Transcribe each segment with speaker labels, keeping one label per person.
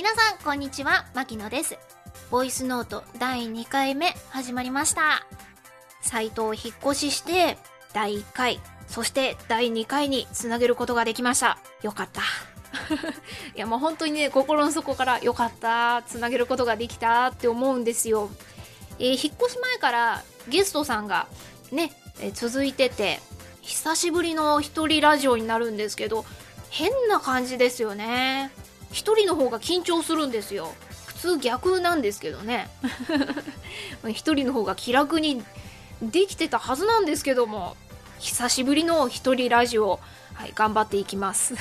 Speaker 1: 皆さんこんにちは牧野です。ボイスノート第2回目始まりました。サイトを引っ越しして第1回そして第2回につなげることができました。よかった。いやもう本当にね心の底からよかった。つなげることができたって思うんですよ、えー、引っ越し前からゲストさんがね、えー、続いてて久しぶりの一人ラジオになるんですけど変な感じですよね。一人の方が緊張するんですよ。普通逆なんですけどね。一人の方が気楽にできてたはずなんですけども久しぶりの一人ラジオ、はい、頑張っていきます、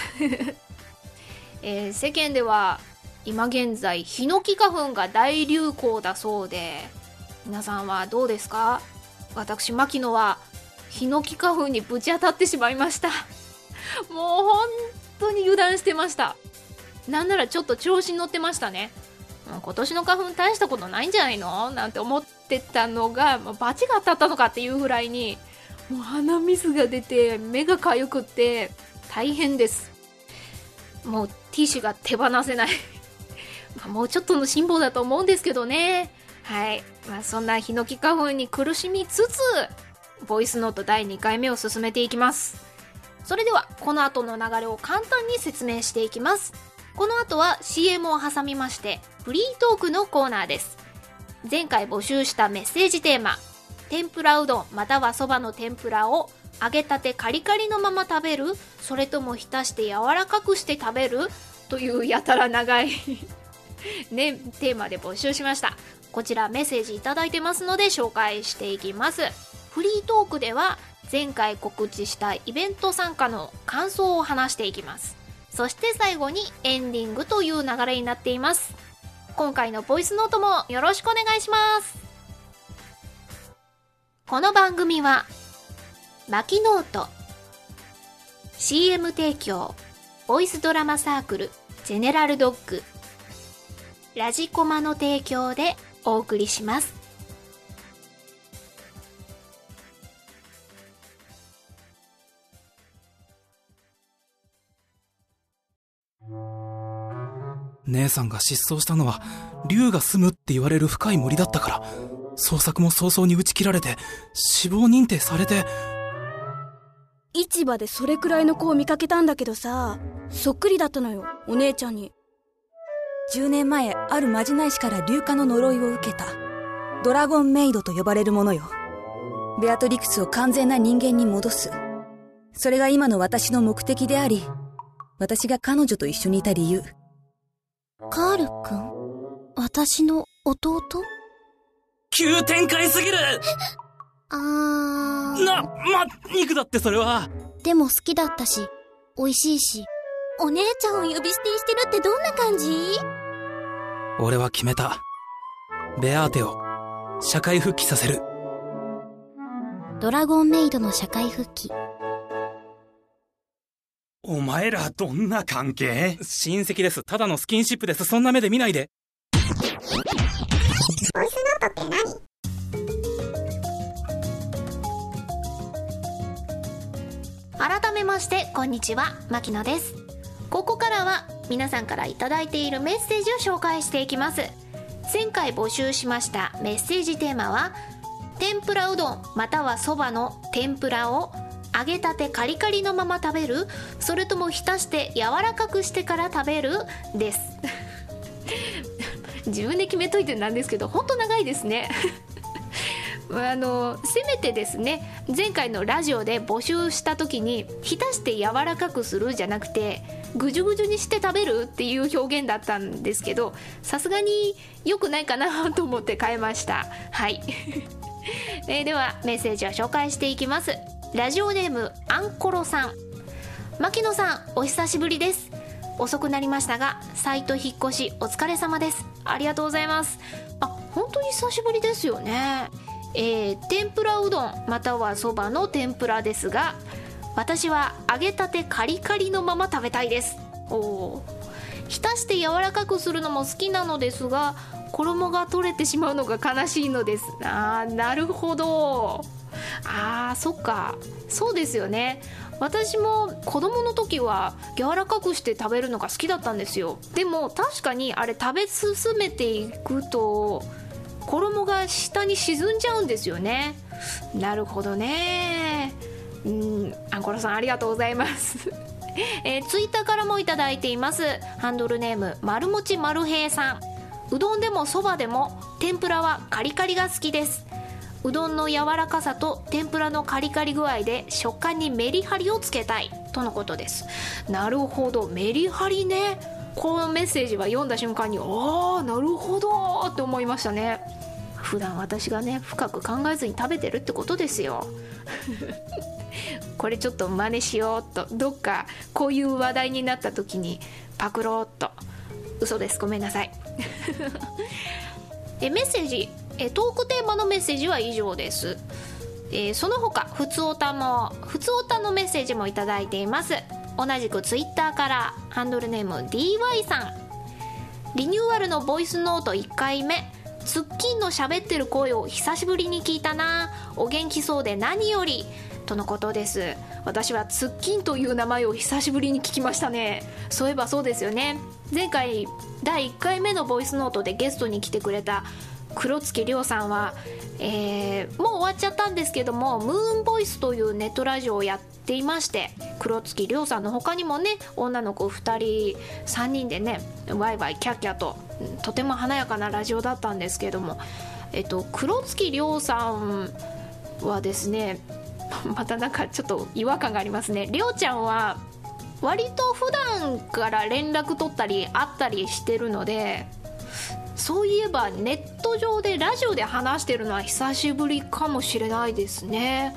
Speaker 1: えー、世間では今現在ヒノキ花粉が大流行だそうで皆さんはどうですか？私牧野はヒノキ花粉にぶち当たってしまいました。もう本当に油断してましたなんならちょっと調子に乗ってましたね。今年の花粉大したことないんじゃないの？なんて思ってたのが、まあ、バチが当たったのかっていうぐらいにもう鼻水が出て目がかゆくって大変です。もうティッシュが手放せない。もうちょっとの辛抱だと思うんですけどね。はい、まあ、そんなヒノキ花粉に苦しみつつボイスノート第2回目を進めていきます。それではこの後の流れを簡単に説明していきます。この後は CM を挟みましてフリートークのコーナーです。前回募集したメッセージテーマ天ぷらうどんまたはそばの天ぷらを揚げたてカリカリのまま食べるそれとも浸して柔らかくして食べるというやたら長い ね、テーマで募集しました。こちらメッセージ頂いてますので紹介していきます。フリートークでは前回告知したイベント参加の感想を話していきます。そして最後にエンディングという流れになっています。今回のボイスノートもよろしくお願いします。この番組はマキノート CM 提供ボイスドラマサークルジェネラルドッグラジコマの提供でお送りします。
Speaker 2: 姉さんが失踪したのは、竜が住むって言われる深い森だったから、捜索も早々に打ち切られて、死亡認定されて。
Speaker 3: 市場でそれくらいの子を見かけたんだけどさ、そっくりだったのよ、お姉ちゃんに。
Speaker 4: 10年前、あるまじない師から硫化の呪いを受けた。ドラゴンメイドと呼ばれるものよ。ベアトリクスを完全な人間に戻す。それが今の私の目的であり、私が彼女と一緒にいた理由。
Speaker 3: カール君私の弟？
Speaker 2: 急展開すぎる
Speaker 3: あ
Speaker 2: ー。な、ま、肉だってそれは。
Speaker 3: でも好きだったし、美味しいし。お姉ちゃんを呼び捨てにしてるってどんな感じ？
Speaker 2: 俺は決めた。ベアーテを、社会復帰させる。
Speaker 3: ドラゴンメイドの社会復帰。
Speaker 5: お前らどんな関係？
Speaker 2: 親戚です。ただのスキンシップです。そんな目で見ないで。
Speaker 1: ボイスノートって何？改めましてこんにちは牧野ですここからは皆さんから頂いているメッセージを紹介していきます前回募集しましたメッセージテーマは天ぷらうどんまたはそばの天ぷらを揚げたてカリカリのまま食べる。それとも浸して柔らかくしてから食べる？です。自分で決めといてなんですけど本当長いですね。あのせめてですね前回のラジオで募集した時に浸して柔らかくするじゃなくてぐじゅぐじゅにして食べるっていう表現だったんですけどさすがに良くないかなと思って変えました。はい、え、ではメッセージを紹介していきます。ラジオネームアンコロさん。牧野さんお久しぶりです。遅くなりましたがサイト引っ越しお疲れ様です。ありがとうございます。あ本当に久しぶりですよね。えー、天ぷらうどんまたはそばの天ぷらですが私は揚げたてカリカリのまま食べたいです。おお浸して柔らかくするのも好きなのですが衣が取れてしまうのが悲しいのです。あーなるほど。あーそっか。そうですよね。私も子供の時は柔らかくして食べるのが好きだったんですよ。でも確かにあれ食べ進めていくと衣が下に沈んじゃうんですよね。なるほどね。うんアンコラさんありがとうございます。えー、ツイッターからもいいています。ハンドルネーム丸もち丸平さん。うどんでもそばでも天ぷらはカリカリが好きです。うどんの柔らかさと天ぷらのカリカリ具合で食感にメリハリをつけたい。とのことです。なるほど。メリハリね。このメッセージは読んだ瞬間にああなるほど。って思いましたね。普段私がね深く考えずに食べてるってことですよ。これちょっと真似しようと。どっかこういう話題になった時にパクろうっと。嘘です。ごめんなさい。えメッセージえトークテーマのメッセージは以上です、えーその他ふつおたもふつおたのメッセージもいただいています。同じくツイッターからハンドルネーム DY さん。リニューアルのボイスノート1回目。ツッキンの喋ってる声を久しぶりに聞いたな。お元気そうで何より。とのことです。私はツッキンという名前を久しぶりに聞きましたね。そういえばそうですよね。前回第1回目のボイスノートでゲストに来てくれた黒月亮さんは、えーもう終わっちゃったんですけどもムーンボイスというネットラジオをやっていまして黒月亮さんの他にもね女の子2人3人でねワイワイキャッキャととても華やかなラジオだったんですけども、えっと、黒月亮さんはですね またなんかちょっと違和感がありますね。亮ちゃんは割と普段から連絡取ったり会ったりしてるのでそういえばネット上でラジオで話してるのは久しぶりかもしれないですね。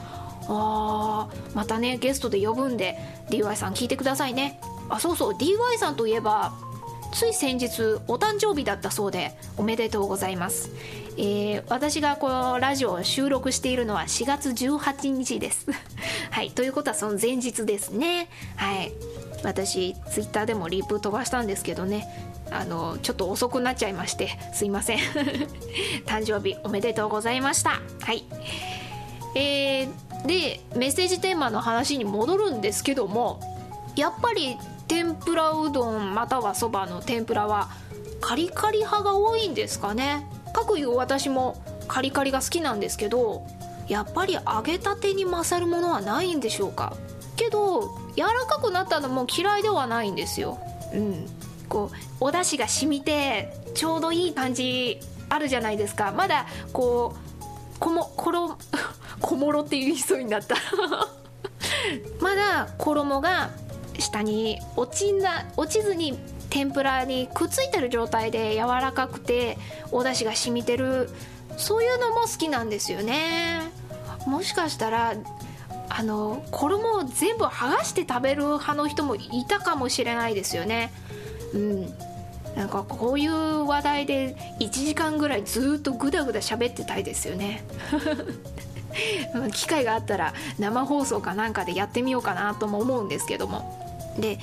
Speaker 1: あーまたねゲストで呼ぶんで DY さん聞いてくださいね。あそうそう DY さんといえばつい先日お誕生日だったそうでおめでとうございます、えー私がこのラジオを収録しているのは4月18日です。はいということはその前日ですね。はい。私ツイッターでもリプ飛ばしたんですけどね。あのちょっと遅くなっちゃいましてすいません。誕生日おめでとうございました。はい。えーでメッセージテーマの話に戻るんですけどもやっぱり天ぷらうどんまたはそばの天ぷらはカリカリ派が多いんですかね。かくいう私もカリカリが好きなんですけどやっぱり揚げたてに勝るものはないんでしょうか。けど柔らかくなったのも嫌いではないんですよ。うん。こうお出汁が染みてちょうどいい感じあるじゃないですか。まだこうこもころ こもろって言いそうになった。まだ衣が下に落ちな落ちずに天ぷらにくっついてる状態で柔らかくてお出汁が染みてる。そういうのも好きなんですよね。もしかしたらあの衣を全部剥がして食べる派の人もいたかもしれないですよね。うん。なんかこういう話題で1時間ぐらいずっとグダグダ喋ってたいですよね。機会があったら生放送かなんかでやってみようかなとも思うんですけども。で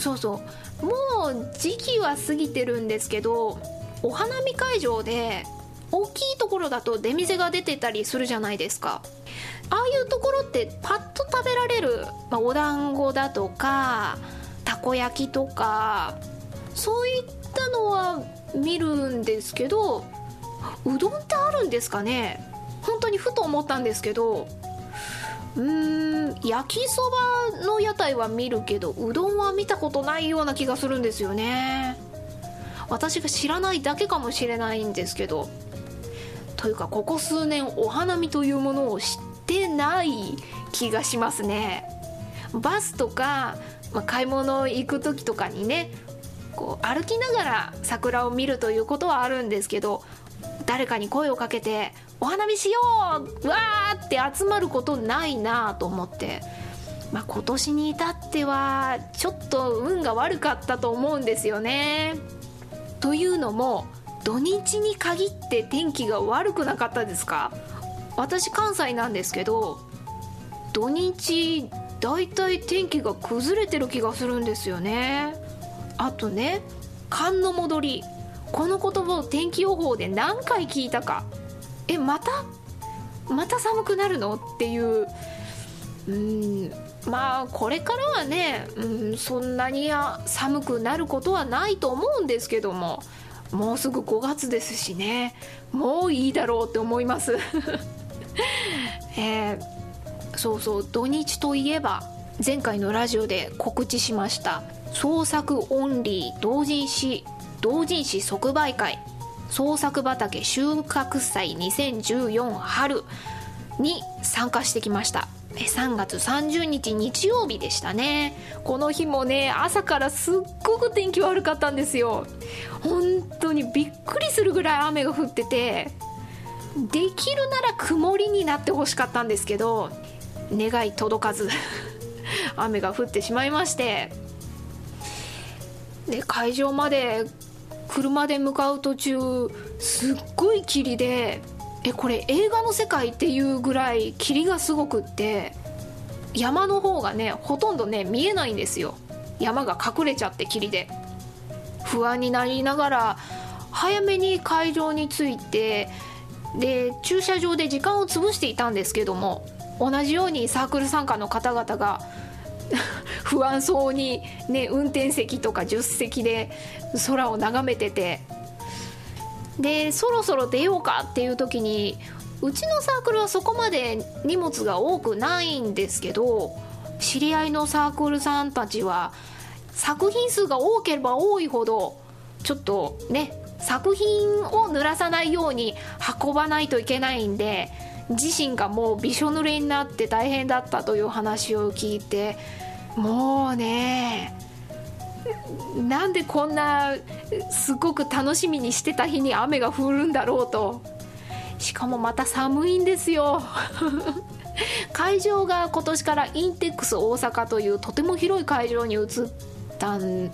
Speaker 1: そうそう。もう時期は過ぎてるんですけどお花見会場で大きいところだと出店が出てたりするじゃないですか。ああいうところってパッと食べられる、まあ、お団子だとかこ焼きとかそういったのは見るんですけどうどんってあるんですかね？本当にふと思ったんですけどうーん焼きそばの屋台は見るけどうどんは見たことないような気がするんですよね。私が知らないだけかもしれないんですけどというかここ数年お花見というものを知ってない気がしますね。バスとか、まあ、買い物行く時とかにねこう歩きながら桜を見るということはあるんですけど誰かに声をかけて「お花見しよう!」わーって集まることないなと思って、まあ、今年に至ってはちょっと運が悪かったと思うんですよね。というのも土日に限って天気が悪くなかったですか？私関西なんですけど土日だいたい天気が崩れてる気がするんですよね。あとね寒の戻り。この言葉を天気予報で何回聞いたか。えまたまた寒くなるの？っていう。うんまあこれからはね、うん、そんなに寒くなることはないと思うんですけどももうすぐ5月ですしね。もういいだろうって思います。えー、そうそう土日といえば前回のラジオで告知しました創作オンリー同人誌同人誌即売会創作畑収穫祭2014春に参加してきました。3月30日日曜日でしたね。この日もね朝からすっごく天気悪かったんですよ。本当にびっくりするぐらい雨が降っててできるなら曇りになってほしかったんですけど願い届かず 雨が降ってしまいましてで会場まで車で向かう途中すっごい霧でえこれ映画の世界っていうぐらい霧がすごくって山の方がねほとんどね見えないんですよ。山が隠れちゃって霧で。不安になりながら早めに会場に着いてで駐車場で時間を潰していたんですけども同じようにサークル参加の方々が 不安そうに、ね、運転席とか助手席で空を眺めててでそろそろ出ようかっていう時にうちのサークルはそこまで荷物が多くないんですけど知り合いのサークルさんたちは作品数が多ければ多いほどちょっとね作品を濡らさないように運ばないといけないんで自身がもうびしょ濡れになって大変だったという話を聞いてもうねなんでこんなすごく楽しみにしてた日に雨が降るんだろうと。しかもまた寒いんですよ。会場が今年からインテックス大阪というとても広い会場に移ったん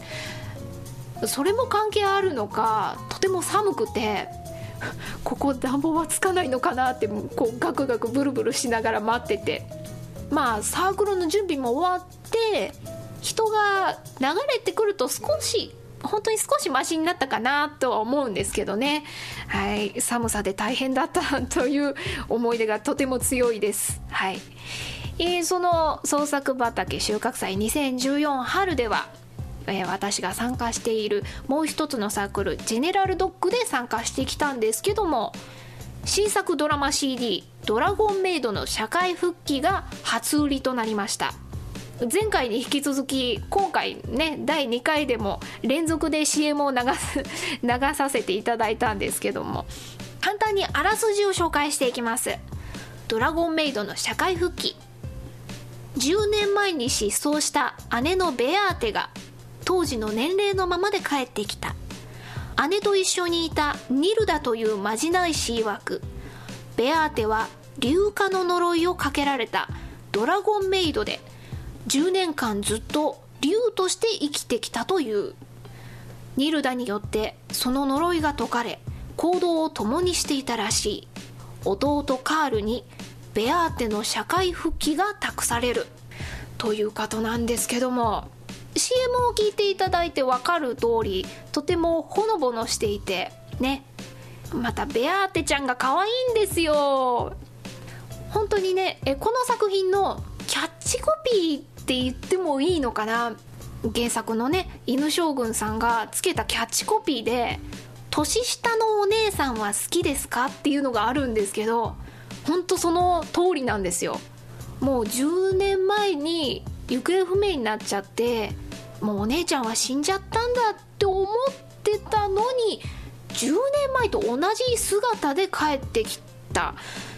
Speaker 1: それも関係あるのかとても寒くて ここ暖房はつかないのかなってこうガクガクブルブルしながら待ってて。まあサークルの準備も終わって人が流れてくると少し本当に少しマシになったかなとは思うんですけどね、はい、寒さで大変だったという思い出がとても強いです。はい。えー、その創作畑収穫祭2014春では、えー、私が参加しているもう一つのサークルジェネラルドッグで参加してきたんですけども新作ドラマ CD「ドラゴンメイド」の社会復帰が初売りとなりました。前回に引き続き今回ね第2回でも連続で CM を流す 流させていただいたんですけども簡単にあらすじを紹介していきます。ドラゴンメイドの社会復帰。10年前に失踪した姉のベアーテが当時の年齢のままで帰ってきた。姉と一緒にいたニルダというまじない師曰くベアーテは硫化の呪いをかけられたドラゴンメイドで10年間ずっと竜として生きてきたという。ニルダによってその呪いが解かれ行動を共にしていたらしい。弟カールにベアーテの社会復帰が託される。ということなんですけども。CM を聞いていただいて分かる通りとてもほのぼのしていてね。またベアーテちゃんが可愛いんですよ。本当にねえこの作品のキャッチコピーって言ってもいいのかな？原作のね犬将軍さんがつけたキャッチコピーで「年下のお姉さんは好きですか?」っていうのがあるんですけど本当その通りなんですよ。もう10年前に行方不明になっちゃってもうお姉ちゃんは死んじゃったんだって思ってたのに10年前と同じ姿で帰ってきた。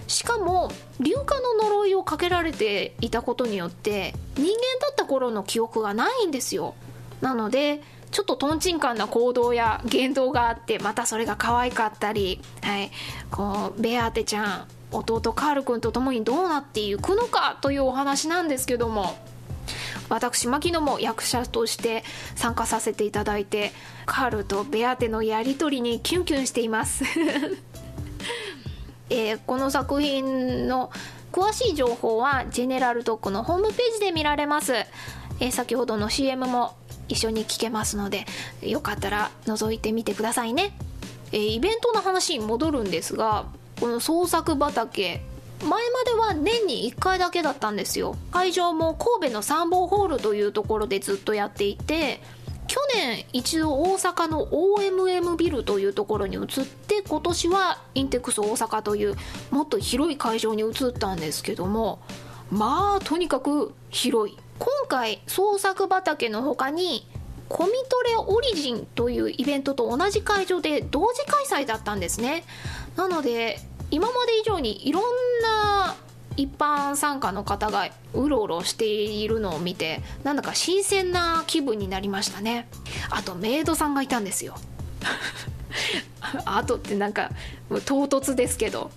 Speaker 1: しかも硫化の呪いをかけられていたことによって人間だった頃の記憶がないんですよ。なのでちょっととんちんかんな行動や言動があってまたそれが可愛かったり、はい、こうベアーテちゃん弟カール君と共にどうなっていくのかというお話なんですけども。私牧野も役者として参加させていただいてカールとベアテのやり取りにキュンキュンしています。えー、この作品の詳しい情報はジェネラルドッグのホームページで見られます、えー、先ほどの CM も一緒に聞けますのでよかったら覗いてみてくださいね、えー、イベントの話に戻るんですがこの創作畑前までは年に1回だけだったんですよ。会場も神戸の参謀ホールというところでずっとやっていて去年一度大阪の OMM ビルというところに移って今年はインテックス大阪というもっと広い会場に移ったんですけどもまあとにかく広い。今回創作畑の他にコミトレオリジンというイベントと同じ会場で同時開催だったんですね。なので今まで以上にいろんな一般参加の方がうろうろしているのを見てなんだか新鮮な気分になりましたね。あとメイドさんがいたんですよ。あとってなんか唐突ですけど。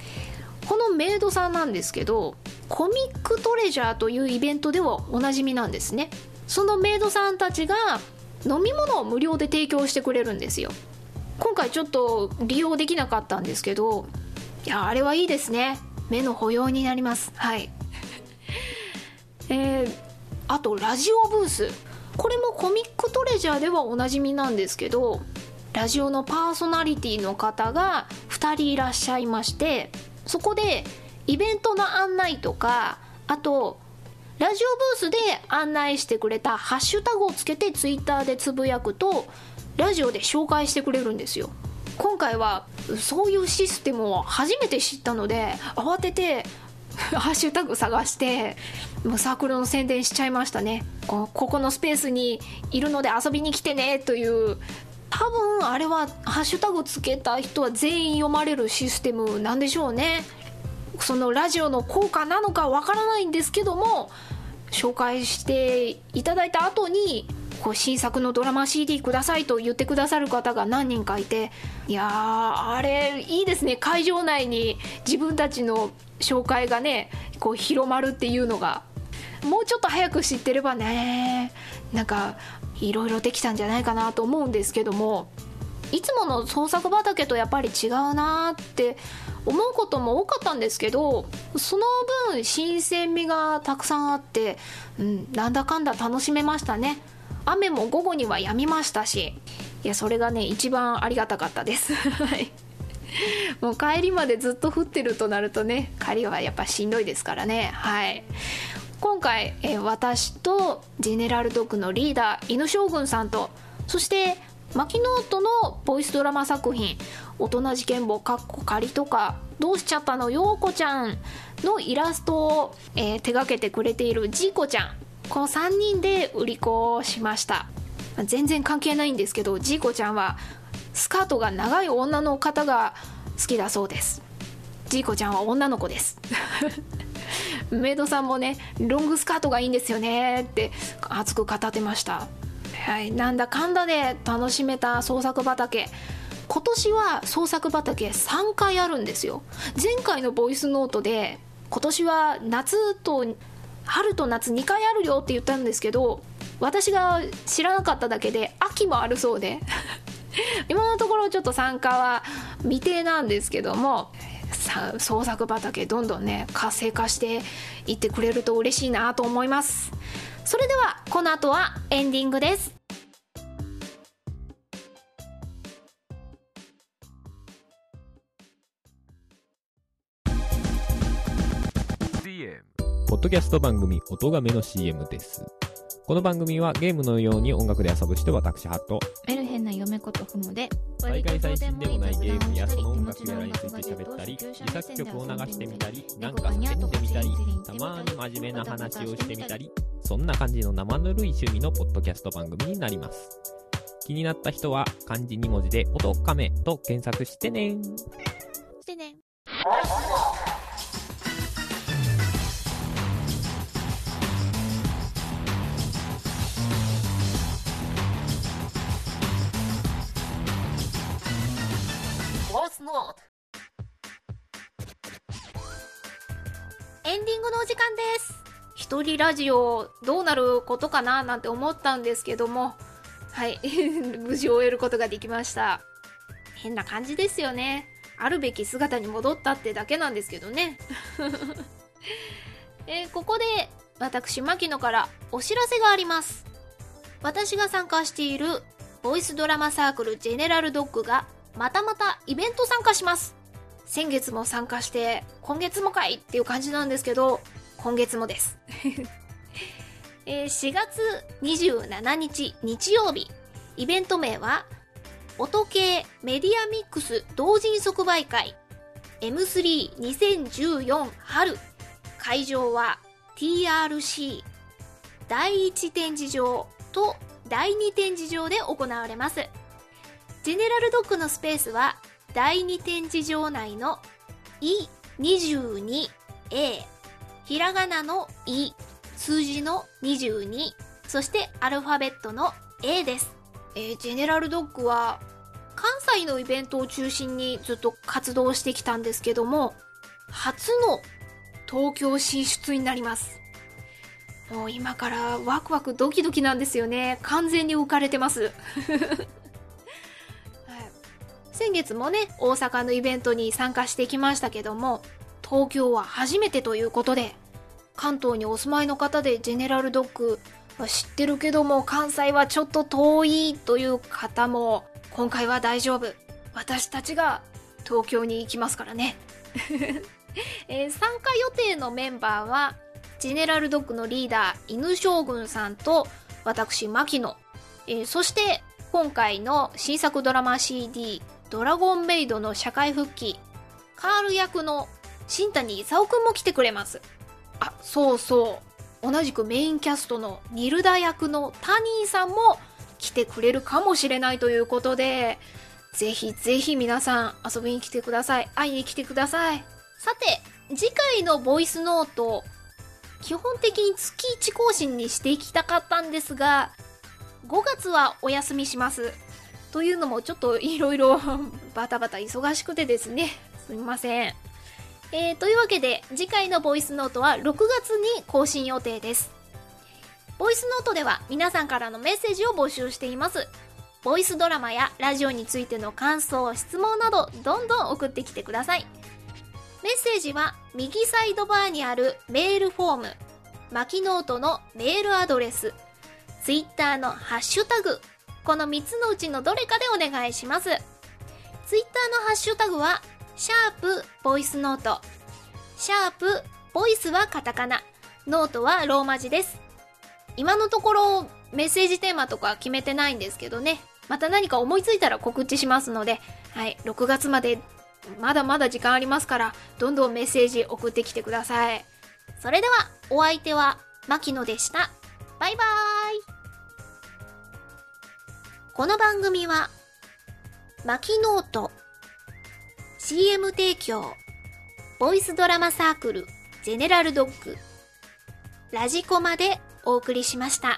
Speaker 1: このメイドさんなんですけどコミックトレジャーというイベントではおなじみなんですね。そのメイドさんたちが飲み物を無料で提供してくれるんですよ。今回ちょっと利用できなかったんですけどいやあれはいいですね。目の保養になります。はい。えー、あとラジオブース。これもコミックトレジャーではおなじみなんですけどラジオのパーソナリティの方が2人いらっしゃいましてそこでイベントの案内とかあとラジオブースで案内してくれたハッシュタグをつけてツイッターでつぶやくとラジオで紹介してくれるんですよ。今回はそういうシステムを初めて知ったので慌てて ハッシュタグ探してもうサークルの宣伝しちゃいましたね。ここのスペースにいるので遊びに来てねという多分あれはハッシュタグつけた人は全員読まれるシステムなんでしょうね。そのラジオの効果なのかわからないんですけども紹介していただいた後にこう新作のドラマ CD くださいと言ってくださる方が何人かいていやあれいいですね。会場内に自分たちの紹介がねこう広まるっていうのが。もうちょっと早く知ってればねなんかいろいろできたんじゃないかなと思うんですけどもいつもの創作畑とやっぱり違うなって思うことも多かったんですけどその分新鮮味がたくさんあって、うん、なんだかんだ楽しめましたね。雨も午後には止みましたしいやそれがね一番ありがたかったです。もう帰りまでずっと降ってるとなるとね帰りはやっぱしんどいですからね。はい。今回、え私とジェネラルドッグのリーダー犬将軍さんとそしてマキノートのボイスドラマ作品「大人事件簿かっこ仮」とか「どうしちゃったのようこちゃん」のイラストを、えー、手がけてくれているジーコちゃん。この3人で売り子をしました。全然関係ないんですけどジーコちゃんはスカートが長い女の方が好きだそうです。ジーコちゃんは女の子です。メイドさんもねロングスカートがいいんですよね。って熱く語ってました。はいなんだかんだで楽しめた創作畑。今年は創作畑3回あるんですよ。前回のボイスノートで今年は夏と春と夏2回あるよって言ったんですけど私が知らなかっただけで秋もあるそうで 今のところちょっと参加は未定なんですけども創作畑どんどんね活性化していってくれると嬉しいなと思います。それではこの後はエンディングです。
Speaker 6: ポッドキャスト番組、音がめの CM です。この番組はゲームのように音楽で遊ぶ人私ハット。
Speaker 1: メルヘンな嫁ことふもで
Speaker 6: 大会最新でもないゲームやその音楽やらについて喋ったり自作曲を流してみたりなんか叫んでみたりたまに真面目な話をしてみたりそんな感じの生ぬるい趣味のポッドキャスト番組になります。気になった人は漢字2文字で「音かめ」と検索してね。
Speaker 1: してねエンディングのお時間です。一人ラジオどうなることかな？なんて思ったんですけども。はい。無事終えることができました。変な感じですよね。あるべき姿に戻ったってだけなんですけどね。えーここで私牧野からお知らせがあります。私が参加しているボイスドラマサークルジェネラルドッグがまたまたイベント参加します。先月も参加して今月もかいっていう感じなんですけど今月もです、えー4月27日日曜日イベント名は音系メディアミックス同人即売会 M32014 春。会場は TRC 第1展示場と第2展示場で行われます。ジェネラルドッグのスペースは第2展示場内の E22A ひらがなの E 数字の22そしてアルファベットの A です、えージェネラルドッグは関西のイベントを中心にずっと活動してきたんですけども初の東京進出になります。もう今からワクワクドキドキなんですよね。完全に浮かれてます、先月もね大阪のイベントに参加してきましたけども東京は初めてということで関東にお住まいの方でジェネラルドッグ知ってるけども関西はちょっと遠いという方も今回は大丈夫。私たちが東京に行きますからね、えー参加予定のメンバーはジェネラルドッグのリーダー犬将軍さんと私牧野、えーそして今回の新作ドラマ CD「ドラゴンメイド」の社会復帰。カール役の新谷勲くんも来てくれます。あそうそう。同じくメインキャストのニルダ役のタニーさんも来てくれるかもしれないということでぜひぜひ皆さん遊びに来てください。会いに来てください。さて次回のボイスノート基本的に月1更新にしていきたかったんですが5月はお休みしますというのもちょっといろいろ バタバタ忙しくてですね。すみません。えー、というわけで次回のボイスノートは6月に更新予定です。ボイスノートでは皆さんからのメッセージを募集しています。ボイスドラマやラジオについての感想質問などどんどん送ってきてください。メッセージは右サイドバーにあるメールフォームマキノートのメールアドレスツイッターのハッシュタグこの3つのうちのどれかでお願いします。ツイッターのハッシュタグはシャープボイスノート。シャープボイスはカタカナ。ノートはローマ字です。今のところメッセージテーマとか決めてないんですけどね。また何か思いついたら告知しますのではい6月までまだまだ時間ありますからどんどんメッセージ送ってきてください。それではお相手は牧野でした。バイバーイ。この番組はマキノート CM 提供ボイスドラマサークルゼネラルドッグラジコまでお送りしました。